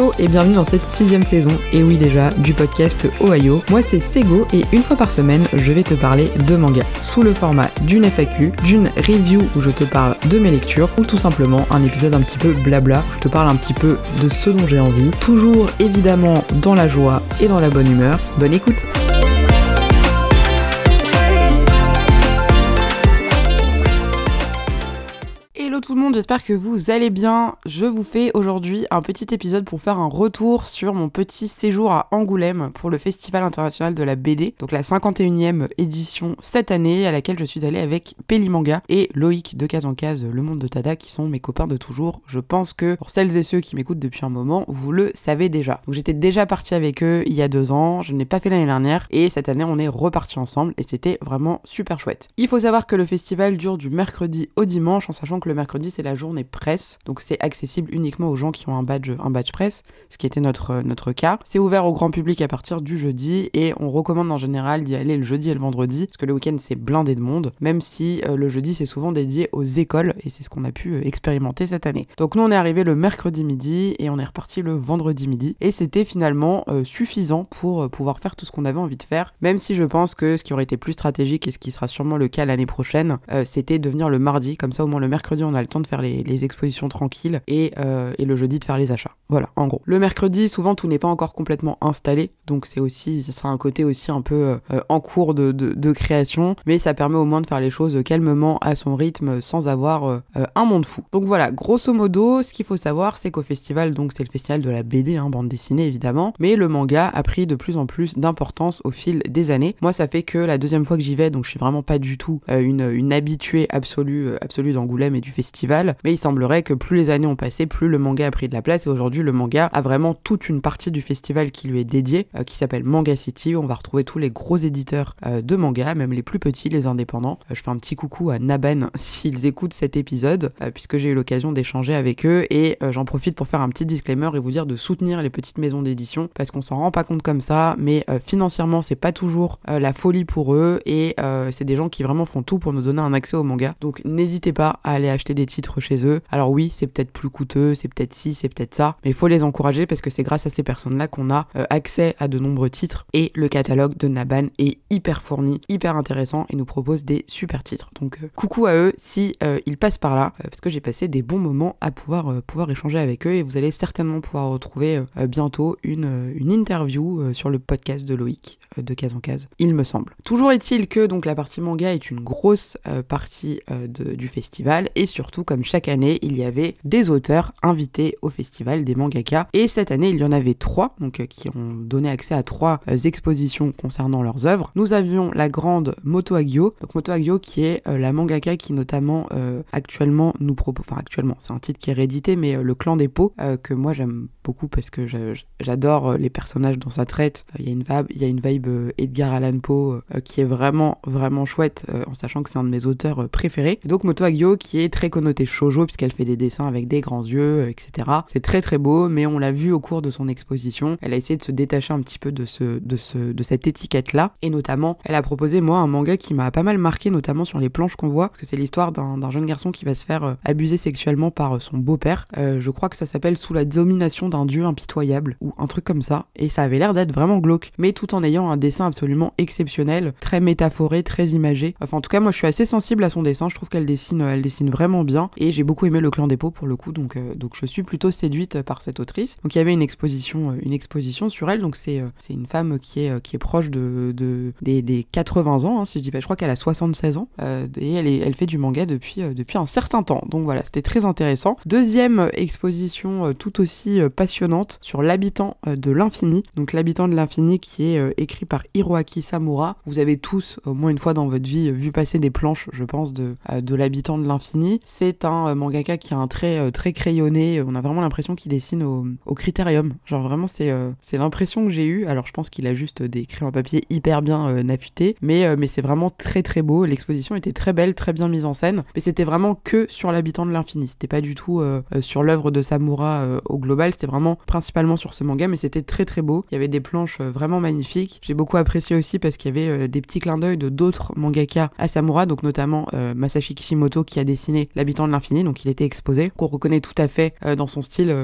Hello et bienvenue dans cette sixième saison, et oui déjà, du podcast Ohio. Moi c'est Sego et une fois par semaine, je vais te parler de manga, sous le format d'une FAQ, d'une review où je te parle de mes lectures, ou tout simplement un épisode un petit peu blabla où je te parle un petit peu de ce dont j'ai envie, toujours évidemment dans la joie et dans la bonne humeur. Bonne écoute tout le monde, j'espère que vous allez bien. Je vous fais aujourd'hui un petit épisode pour faire un retour sur mon petit séjour à Angoulême pour le Festival international de la BD, donc la 51e édition cette année à laquelle je suis allée avec Pélimanga et Loïc de Case en Case, Le Monde de Tada, qui sont mes copains de toujours. Je pense que pour celles et ceux qui m'écoutent depuis un moment, vous le savez déjà. Donc j'étais déjà partie avec eux il y a deux ans, je n'ai pas fait l'année dernière et cette année on est reparti ensemble et c'était vraiment super chouette. Il faut savoir que le festival dure du mercredi au dimanche en sachant que le mercredi mercredi, c'est la journée presse. Donc c'est accessible uniquement aux gens qui ont un badge, un badge presse, ce qui était notre, notre cas. C'est ouvert au grand public à partir du jeudi et on recommande en général d'y aller le jeudi et le vendredi parce que le week-end c'est blindé de monde, même si euh, le jeudi c'est souvent dédié aux écoles et c'est ce qu'on a pu euh, expérimenter cette année. Donc nous on est arrivé le mercredi midi et on est reparti le vendredi midi et c'était finalement euh, suffisant pour pouvoir faire tout ce qu'on avait envie de faire, même si je pense que ce qui aurait été plus stratégique et ce qui sera sûrement le cas l'année prochaine, c'était de venir le mardi, comme ça au moins le mercredi on a le temps de faire les, expositions tranquilles euh, et, le jeudi de faire les achats. Voilà, en gros. Le mercredi, souvent tout n'est pas encore complètement installé, donc c'est aussi, ça sera un côté aussi un peu euh, en cours de, création, mais ça permet au moins de faire les choses calmement à son rythme sans avoir euh, un monde fou. Donc voilà, grosso modo, ce qu'il faut savoir, c'est qu'au festival, donc c'est le festival de la BD, hein, bande dessinée évidemment, mais le manga a pris de plus en plus d'importance au fil des années. Moi, ça fait que la deuxième fois que j'y vais, donc je suis vraiment pas du tout une, une habituée absolue, absolue d'Angoulême et du festival mais il semblerait que plus les années ont passé, plus le manga a pris de la place et aujourd'hui le manga a vraiment toute une partie du festival qui lui est dédiée, euh, qui s'appelle Manga City, où on va retrouver tous les gros éditeurs euh, de manga, même les plus petits, les indépendants. Euh, je fais un petit coucou à Naban s'ils écoutent cet épisode, puisque j'ai eu l'occasion d'échanger avec eux et j'en profite pour faire un petit disclaimer et vous dire de soutenir les petites maisons d'édition parce qu'on s'en rend pas compte comme ça, mais financièrement c'est pas toujours la folie pour eux et c'est des gens qui vraiment font tout pour nous donner un accès au manga. Donc n'hésitez pas à aller acheter des titres chez eux. Alors oui, c'est peut-être plus coûteux, c'est peut-être ci, c'est peut-être ça, mais il faut les encourager parce que c'est grâce à ces personnes-là qu'on a euh, accès à de nombreux titres et le catalogue de Naban est hyper fourni, hyper intéressant et nous propose des super titres. Donc euh, coucou à eux si euh, ils passent par là parce que j'ai passé des bons moments à pouvoir pouvoir échanger avec eux et vous allez certainement pouvoir retrouver bientôt une, une interview sur le podcast de Loïc de case en case, il me semble. Toujours est-il que donc la partie manga est une grosse partie du festival et comme chaque année, il y avait des auteurs invités au festival des mangaka. Et cette année, il y en avait trois, donc euh, qui ont donné accès à trois euh, expositions concernant leurs œuvres. Nous avions la grande Moto Agyo, donc Moto Agyo qui est euh, la mangaka qui notamment actuellement nous propose, enfin actuellement, c'est un titre qui est réédité, mais le clan des pots que moi j'aime beaucoup parce que j'adore les personnages dont ça traite. Il y a une vibe, il y a une vibe Edgar Allan Poe qui est vraiment vraiment chouette en sachant que c'est un de mes auteurs préférés. donc Moto Agyo qui est très connu noté shoujo puisqu'elle fait des dessins avec des grands yeux, etc. C'est très très beau, mais on l'a vu au cours de son exposition. Elle a essayé de se détacher un petit peu de ce, de ce, de cette étiquette là, et notamment, elle a proposé moi un manga qui m'a pas mal marqué, notamment sur les planches qu'on voit, parce que c'est l'histoire d'un jeune garçon qui va se faire euh, abuser sexuellement par euh, son beau-père. Euh, je crois que ça s'appelle Sous la domination d'un dieu impitoyable ou un truc comme ça, et ça avait l'air d'être vraiment glauque, mais tout en ayant un dessin absolument exceptionnel, très métaphoré, très imagé. Enfin, en tout cas, moi, je suis assez sensible à son dessin. Je trouve qu'elle dessine, elle dessine vraiment bien. Et j'ai beaucoup aimé le clan des pots pour le coup donc euh, donc je suis plutôt séduite par cette autrice. Donc il y avait une exposition euh, une exposition sur elle. Donc c'est euh, c'est une femme qui est qui est proche de, de des, des, 80 ans hein, si je dis pas je crois qu'elle a 76 ans. Et elle est, elle fait du manga depuis depuis un certain temps. Donc voilà c'était très intéressant. Deuxième exposition tout aussi passionnante sur l'habitant de l'infini. Donc l'habitant de l'infini qui est écrit par Hiroaki Samura. Vous avez tous au moins une fois dans votre vie vu passer des planches je pense de de l'habitant de l'infini c'est un euh, mangaka qui a un trait euh, très crayonné. On a vraiment l'impression qu'il dessine au, critérium. Genre vraiment, c'est euh, l'impression que j'ai eue. Alors je pense qu'il a juste des crayons à papier hyper bien nafutés, mais, mais c'est vraiment très très beau. L'exposition était très belle, très bien mise en scène, mais c'était vraiment que sur l'habitant de l'infini. C'était pas du tout sur l'œuvre de Samura au global, c'était vraiment principalement sur ce manga, mais c'était très très beau. Il y avait des planches vraiment magnifiques. J'ai beaucoup apprécié aussi parce qu'il y avait des petits clins d'œil de d'autres mangaka à Samura, donc notamment Masashi Kishimoto qui a dessiné l'habitant de l'infini, donc il était exposé, qu'on reconnaît tout à fait dans son style.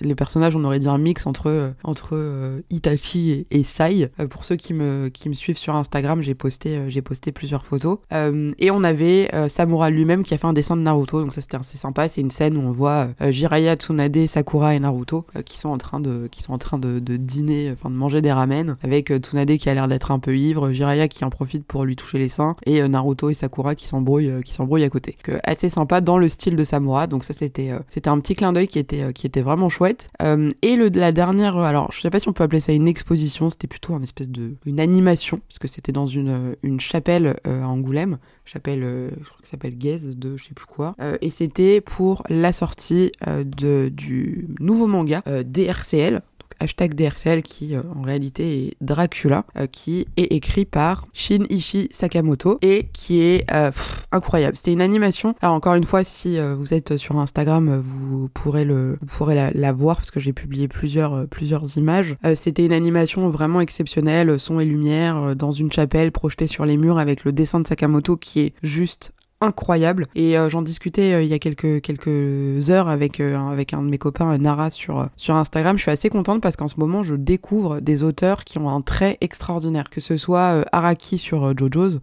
les personnages, on aurait dit un mix entre, entre Itachi et, Sai. pour ceux qui me, qui me suivent sur Instagram, j'ai posté, j'ai posté plusieurs photos. et on avait Samura lui-même qui a fait un dessin de Naruto, donc ça c'était assez sympa. C'est une scène où on voit Jiraiya, Tsunade, Sakura et Naruto qui sont en train de, qui sont en train de, de dîner, enfin de manger des ramen, avec Tsunade qui a l'air d'être un peu ivre, Jiraiya qui en profite pour lui toucher les seins, et Naruto et Sakura qui s'embrouillent, qui à côté. Assez sympa dans le style de Samura, donc ça c'était, c'était un petit clin d'œil qui était, qui était vraiment chouette. et le, la dernière, alors je sais pas si on peut appeler ça une exposition, c'était plutôt une espèce de, une animation, parce que c'était dans une, une chapelle à Angoulême, chapelle, je crois que s'appelle Gaze de je sais plus quoi, et c'était pour la sortie de, du nouveau manga DRCL, hashtag DRCL qui euh, en réalité est Dracula, euh, qui est écrit par Shinichi Sakamoto et qui est euh, incroyable. C'était une animation. Alors encore une fois, si vous êtes sur Instagram, vous pourrez le, vous pourrez la, voir parce que j'ai publié plusieurs, plusieurs images. C'était une animation vraiment exceptionnelle, son et lumière dans une chapelle projetée sur les murs avec le dessin de Sakamoto qui est juste incroyable. Et euh, j'en discutais euh, il y a quelques quelques heures avec euh, avec un de mes copains Nara sur Instagram. Je suis assez contente parce qu'en ce moment je découvre des auteurs qui ont un trait extraordinaire. Que ce soit Araki sur JoJo's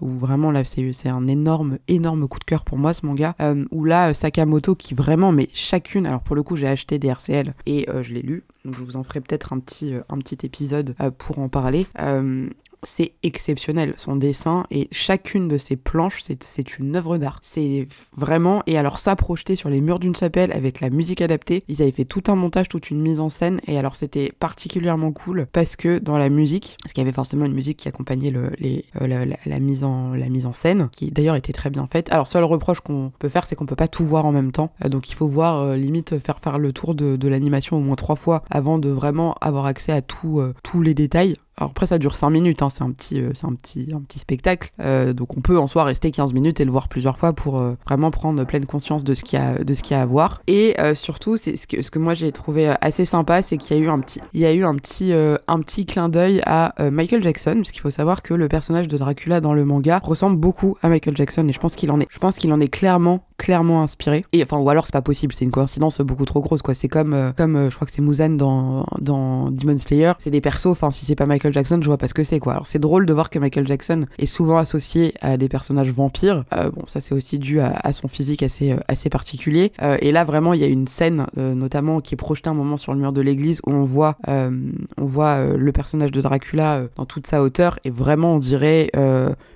où vraiment là c'est c'est un énorme énorme coup de cœur pour moi ce manga. Ou là Sakamoto qui vraiment mais chacune alors pour le coup j'ai acheté des RCL et je l'ai lu. Donc je vous en ferai peut-être un petit un petit épisode pour en parler c'est exceptionnel. Son dessin et chacune de ses planches, c'est une œuvre d'art. C'est vraiment, et alors ça projeté sur les murs d'une chapelle avec la musique adaptée, ils avaient fait tout un montage, toute une mise en scène, et alors c'était particulièrement cool parce que dans la musique, parce qu'il y avait forcément une musique qui accompagnait le, les, euh, la, mise en, la mise en scène, qui d'ailleurs était très bien faite. Alors seul reproche qu'on peut faire, c'est qu'on peut pas tout voir en même temps, euh, donc il faut voir euh, limite faire faire le tour de, de l'animation au moins trois fois avant de vraiment avoir accès à tout, tous les détails. Alors après ça dure 5 minutes, hein, c'est un petit, euh, un petit, un petit spectacle, euh, donc on peut en soi rester 15 minutes et le voir plusieurs fois pour euh, vraiment prendre pleine conscience de ce qu'il y a, de ce qu'il a à voir. Et surtout, c'est ce que, ce que moi j'ai trouvé assez sympa, c'est qu'il y a eu un petit, il y a eu un petit, un petit clin d'œil à Michael Jackson, parce qu'il faut savoir que le personnage de Dracula dans le manga ressemble beaucoup à Michael Jackson et je pense qu'il en est, je pense qu'il en est clairement clairement inspiré. Et enfin, ou alors c'est pas possible, c'est une coïncidence beaucoup trop grosse, quoi. C'est comme, comme je crois que c'est Muzan dans, dans Demon Slayer. C'est des persos, enfin, si c'est pas Michael Jackson, je vois pas ce que c'est, quoi. Alors c'est drôle de voir que Michael Jackson est souvent associé à des personnages vampires. Euh, bon, ça c'est aussi dû à, son physique assez, assez particulier. et là, vraiment, il y a une scène, notamment, qui est projetée un moment sur le mur de l'église où on voit, on voit le personnage de Dracula dans toute sa hauteur. Et vraiment, on dirait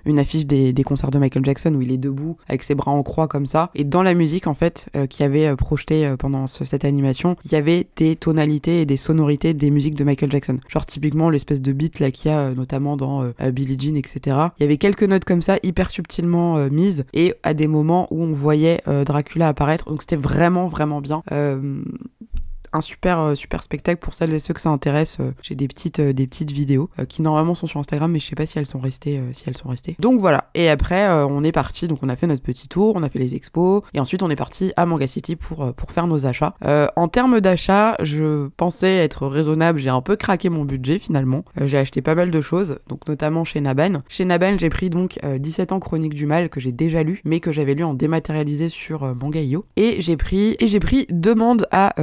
une affiche des, concerts de Michael Jackson où il est debout avec ses bras en croix comme ça. Et dans la musique, en fait, euh, qui avait euh, projeté euh, pendant cette animation, il y avait des tonalités et des sonorités des musiques de Michael Jackson. Genre typiquement l'espèce de beat là qu'il y a notamment dans Billie Jean, etc. Il y avait quelques notes comme ça, hyper subtilement mises, et à des moments où on voyait Dracula apparaître. Donc c'était vraiment, vraiment bien un super euh, super spectacle pour celles et ceux que ça intéresse. Euh, j'ai des petites euh, des petites vidéos qui normalement sont sur Instagram, mais je sais pas si elles sont restées si elles sont restées. Donc voilà. Et après on est parti. Donc on a fait notre petit tour, on a fait les expos et ensuite on est parti à Manga City pour pour faire nos achats. en termes d'achat, je pensais être raisonnable. J'ai un peu craqué mon budget finalement. j'ai acheté pas mal de choses, donc notamment chez Naban. Chez Naban, j'ai pris donc 17 ans Chronique du Mal que j'ai déjà lu, mais que j'avais lu en dématérialisé sur Manga.io. Et j'ai pris et j'ai pris Demande à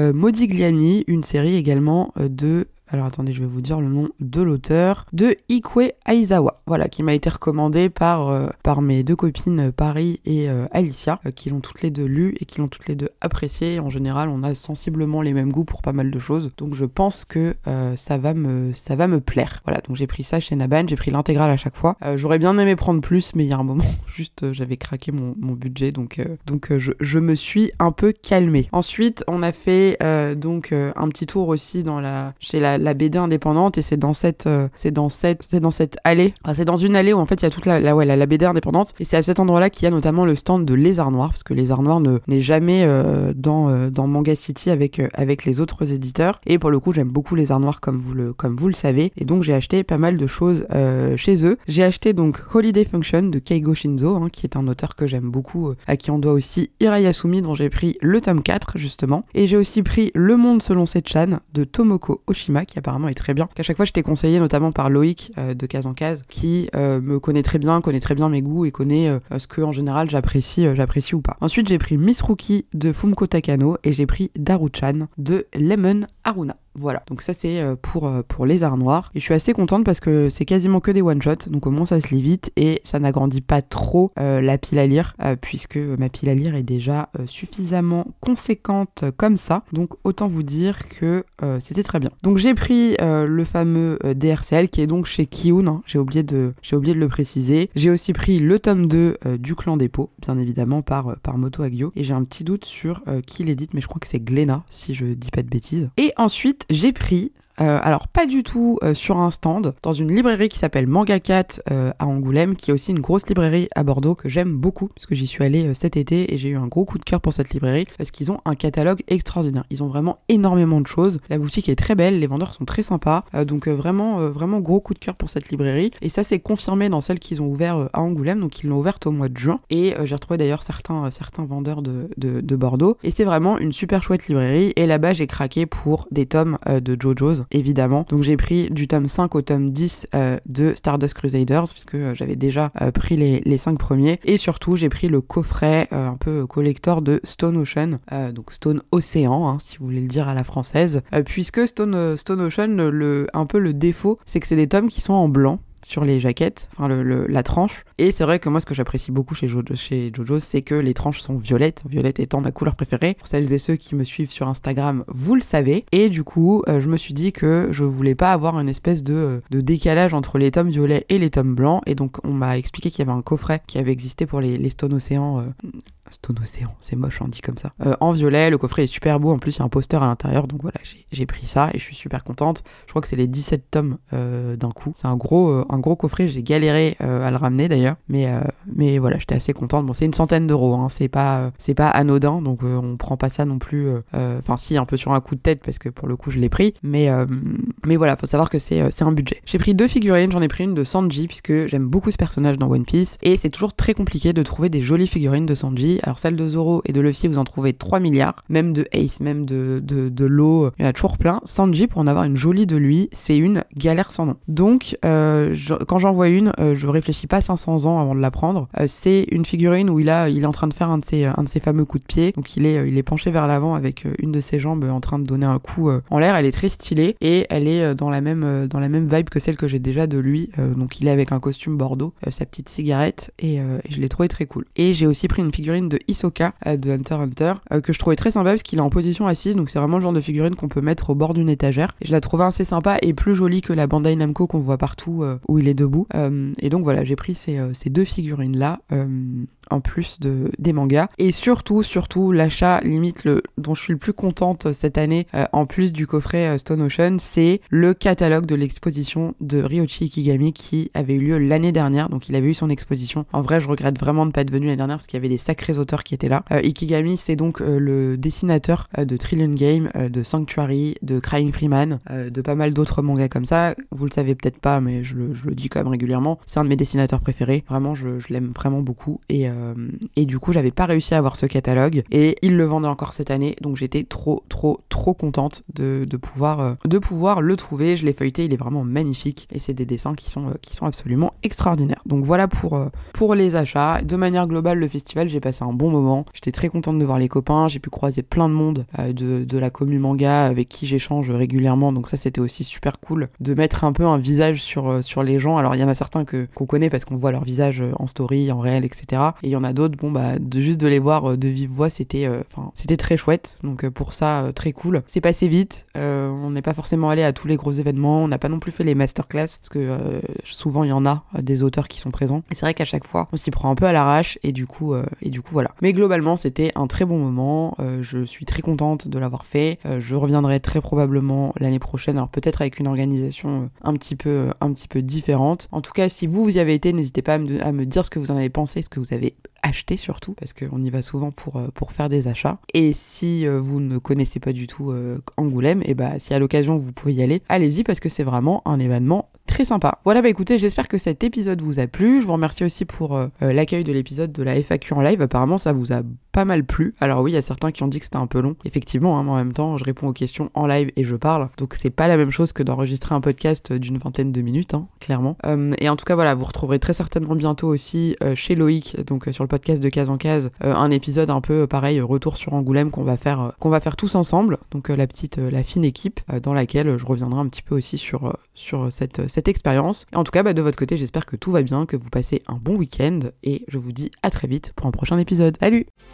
Une série également euh, de alors attendez, je vais vous dire le nom de l'auteur, de Ikue Aizawa, voilà, qui m'a été recommandé par, euh, par mes deux copines euh, Paris et euh, Alicia, qui l'ont toutes les deux lu et qui l'ont toutes les deux apprécié. En général, on a sensiblement les mêmes goûts pour pas mal de choses, donc je pense que ça, va me, ça va me plaire. Voilà, donc j'ai pris ça chez Naban, j'ai pris l'intégrale à chaque fois. J'aurais bien aimé prendre plus, mais il y a un moment, juste j'avais craqué mon, mon, budget, donc, donc je, je, me suis un peu calmée. Ensuite, on a fait donc un petit tour aussi dans la, chez la la BD indépendante et c'est dans cette euh, c'est dans cette c'est dans cette allée. C'est dans une allée où en fait il y a toute la, la ouais la, BD indépendante. Et c'est à cet endroit-là qu'il y a notamment le stand de Lézard Noir parce que Lézard Noir ne n'est jamais euh, dans euh, dans Manga City avec les autres éditeurs. Et pour le coup j'aime beaucoup Lézard Noir comme vous le comme vous le savez. Et donc j'ai acheté pas mal de choses chez eux. J'ai acheté donc Holiday Function de Keigo Shinzo hein, qui est un auteur que j'aime beaucoup à qui on doit aussi Irayasumi dont j'ai pris le tome 4 justement. Et j'ai aussi pris Le Monde selon Sechan de Tomoko Oshima qui apparemment est très bien. Qu'à chaque fois, j'étais conseillé notamment par Loïc de Case en Case, qui me connaît très bien, connaît très bien mes goûts et connaît ce que en général j'apprécie, j'apprécie ou pas. Ensuite, j'ai pris Miss Rookie de Fumko Takano et j'ai pris Daruchan de Lemon Aruna. Voilà, donc ça c'est euh, pour, euh, pour les arts noirs. Et je suis assez contente parce que c'est quasiment que des one-shots, donc au moins ça se lit vite et ça n'agrandit pas trop euh, la pile à lire, puisque ma pile à lire est déjà suffisamment conséquente comme ça. Donc autant vous dire que c'était très bien. Donc j'ai pris le fameux DRCL qui est donc chez Kiun, hein. j'ai oublié, de, le préciser. J'ai aussi pris le tome 2 du clan des pots, bien évidemment par, par Moto Agio. Et j'ai un petit doute sur qui l'édite, mais je crois que c'est Glenna, si je dis pas de bêtises. Ensuite, j'ai pris euh, alors pas du tout euh, sur un stand, dans une librairie qui s'appelle Manga 4 euh, à Angoulême, qui est aussi une grosse librairie à Bordeaux que j'aime beaucoup, puisque j'y suis allée cet été et j'ai eu un gros coup de cœur pour cette librairie, parce qu'ils ont un catalogue extraordinaire. Ils ont vraiment énormément de choses. La boutique est très belle, les vendeurs sont très sympas, donc vraiment, vraiment gros coup de cœur pour cette librairie. Et ça s'est confirmé dans celle qu'ils ont ouvert à Angoulême, donc ils l'ont ouverte au mois de juin. Et j'ai retrouvé d'ailleurs certains, certains vendeurs de, de, de Bordeaux. Et c'est vraiment une super chouette librairie. Et là-bas, j'ai craqué pour des tomes de JoJo's évidemment. Donc j'ai pris du tome 5 au tome 10 euh, de Stardust Crusaders, puisque euh, j'avais déjà euh, pris les, les 5 premiers. Et surtout, j'ai pris le coffret un peu collector de Stone Ocean, donc Stone Océan, hein, si vous voulez le dire à la française, puisque Stone, Stone Ocean, le, un peu le défaut, c'est que c'est des tomes qui sont en blanc sur les jaquettes, enfin le, la tranche. Et c'est vrai que moi ce que j'apprécie beaucoup chez Jojo, c'est que les tranches sont violettes, violette étant ma couleur préférée. Pour celles et ceux qui me suivent sur Instagram, vous le savez. Et du coup, euh, je me suis dit que je voulais pas avoir une espèce de, décalage entre les tomes violets et les tomes blancs. Et donc on m'a expliqué qu'il y avait un coffret qui avait existé pour les, les Stone Océan euh, Stone Océan, c'est moche, on dit comme ça. Euh, en violet, le coffret est super beau, en plus il y a un poster à l'intérieur, donc voilà, j'ai pris ça et je suis super contente. Je crois que c'est les 17 tomes euh, d'un coup. C'est un euh, un gros coffret, j'ai galéré à le ramener d'ailleurs, mais, mais voilà, j'étais assez contente. Bon, c'est une centaine d'euros, hein, c'est pas, c'est pas anodin, donc on prend pas ça non plus. Enfin, si, un peu sur un coup de tête, parce que pour le coup je l'ai pris, mais, mais voilà, faut savoir que c'est un budget. J'ai pris deux figurines, j'en ai pris une de Sanji, puisque j'aime beaucoup ce personnage dans One Piece, et c'est toujours très compliqué de trouver des jolies figurines de Sanji. Alors celle de Zoro et de Luffy, vous en trouvez 3 milliards. Même de Ace, même de, de, de Lo, il y en a toujours plein. Sanji, pour en avoir une jolie de lui, c'est une galère sans nom. Donc, euh, quand j'en vois une, euh, je réfléchis pas 500 ans avant de la prendre. Euh, c'est une figurine où il, est en train de faire un de ses, un de ses fameux coups de pied. Donc, il est, est penché vers l'avant avec une de ses jambes en train de donner un coup en l'air. Elle est très stylée et elle est dans la même, vibe que celle que j'ai déjà de lui. donc, il est avec un costume bordeaux, sa petite cigarette et, je l'ai trouvé très cool. Et j'ai aussi pris une figurine de Hisoka euh, de Hunter Hunter euh, que je trouvais très sympa parce qu'il est en position assise donc c'est vraiment le genre de figurine qu'on peut mettre au bord d'une étagère je la trouvais assez sympa et plus jolie que la Bandai Namco qu'on voit partout euh, où il est debout et donc voilà j'ai pris ces deux figurines là en plus de, des mangas. Et surtout, surtout, l'achat limite le, dont je suis le plus contente cette année, euh, en plus du coffret euh, Stone Ocean, c'est le catalogue de l'exposition de Ryochi Ikigami qui avait eu lieu l'année dernière. Donc il avait eu son exposition. En vrai, je regrette vraiment de ne pas être venu l'année dernière parce qu'il y avait des sacrés auteurs qui étaient là. Euh, Ikigami, c'est donc le dessinateur de Trillion Game, de Sanctuary, de Crying Freeman, de pas mal d'autres mangas comme ça. Vous le savez peut-être pas, mais je le, je le, dis quand même régulièrement. C'est un de mes dessinateurs préférés. Vraiment, je, je l'aime vraiment beaucoup. Et euh, et du coup, j'avais pas réussi à avoir ce catalogue et il le vendait encore cette année, donc j'étais trop, trop, trop contente de, pouvoir, euh, de pouvoir le trouver. Je l'ai feuilleté, il est vraiment magnifique et c'est des dessins qui sont, euh, qui sont absolument extraordinaires. Donc voilà pour, pour les achats. De manière globale, le festival, j'ai passé un bon moment. J'étais très contente de voir les copains. J'ai pu croiser plein de monde de, la commu manga avec qui j'échange régulièrement. Donc ça, c'était aussi super cool de mettre un peu un visage sur, sur les gens. Alors il y en a certains que qu'on connaît parce qu'on voit leur visage en story, en réel, etc. Et il y en a d'autres, bon bah de juste de les voir euh, de vive voix, c'était euh, enfin c'était très chouette. Donc euh, pour ça, très cool. C'est passé vite. on n'est pas forcément allé à tous les gros événements. On n'a pas non plus fait les masterclass parce que souvent il y en a des auteurs qui sont présents. Et c'est vrai qu'à chaque fois, on s'y prend un peu à l'arrache et du coup et du coup voilà. Mais globalement, c'était un très bon moment. je suis très contente de l'avoir fait. je reviendrai très probablement l'année prochaine. Alors peut-être avec une organisation un petit peu un petit peu différente. En tout cas, si vous vous y avez été, n'hésitez pas à me, à me dire ce que vous en avez pensé, ce que vous avez acheter surtout, parce qu'on y va souvent pour, euh, pour faire des achats. Et si euh, vous ne connaissez pas du tout Angoulême, et bah si à l'occasion vous pouvez y aller, allez-y parce que c'est vraiment un événement très sympa. Voilà, bah écoutez, j'espère que cet épisode vous a plu. Je vous remercie aussi pour l'accueil de l'épisode de la FAQ en live. Apparemment, ça vous a pas mal plu. Alors oui, il y a certains qui ont dit que c'était un peu long. Effectivement, hein, mais en même temps, je réponds aux questions en live et je parle. Donc c'est pas la même chose que d'enregistrer un podcast d'une vingtaine de minutes, hein, clairement. et en tout cas, voilà, vous retrouverez très certainement bientôt aussi chez Loïc, donc sur le podcast de case en case, un épisode un peu pareil, retour sur Angoulême qu'on va faire, qu'on tous ensemble. Donc la petite, la fine équipe dans laquelle je reviendrai un petit peu aussi sur, sur cette, cette expérience. Et en tout cas, bah, de votre côté, j'espère que tout va bien, que vous passez un bon week-end et je vous dis à très vite pour un prochain épisode. Salut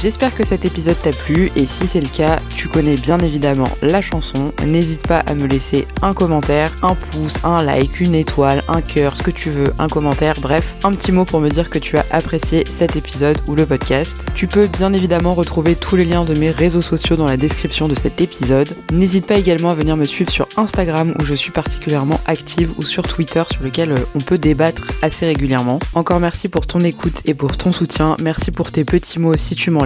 J'espère que cet épisode t'a plu et si c'est le cas, tu connais bien évidemment la chanson. N'hésite pas à me laisser un commentaire, un pouce, un like, une étoile, un cœur, ce que tu veux, un commentaire, bref, un petit mot pour me dire que tu as apprécié cet épisode ou le podcast. Tu peux bien évidemment retrouver tous les liens de mes réseaux sociaux dans la description de cet épisode. N'hésite pas également à venir me suivre sur Instagram où je suis particulièrement active ou sur Twitter sur lequel euh, on peut débattre assez régulièrement. Encore merci pour ton écoute et pour ton soutien. Merci pour tes petits mots si tu m'en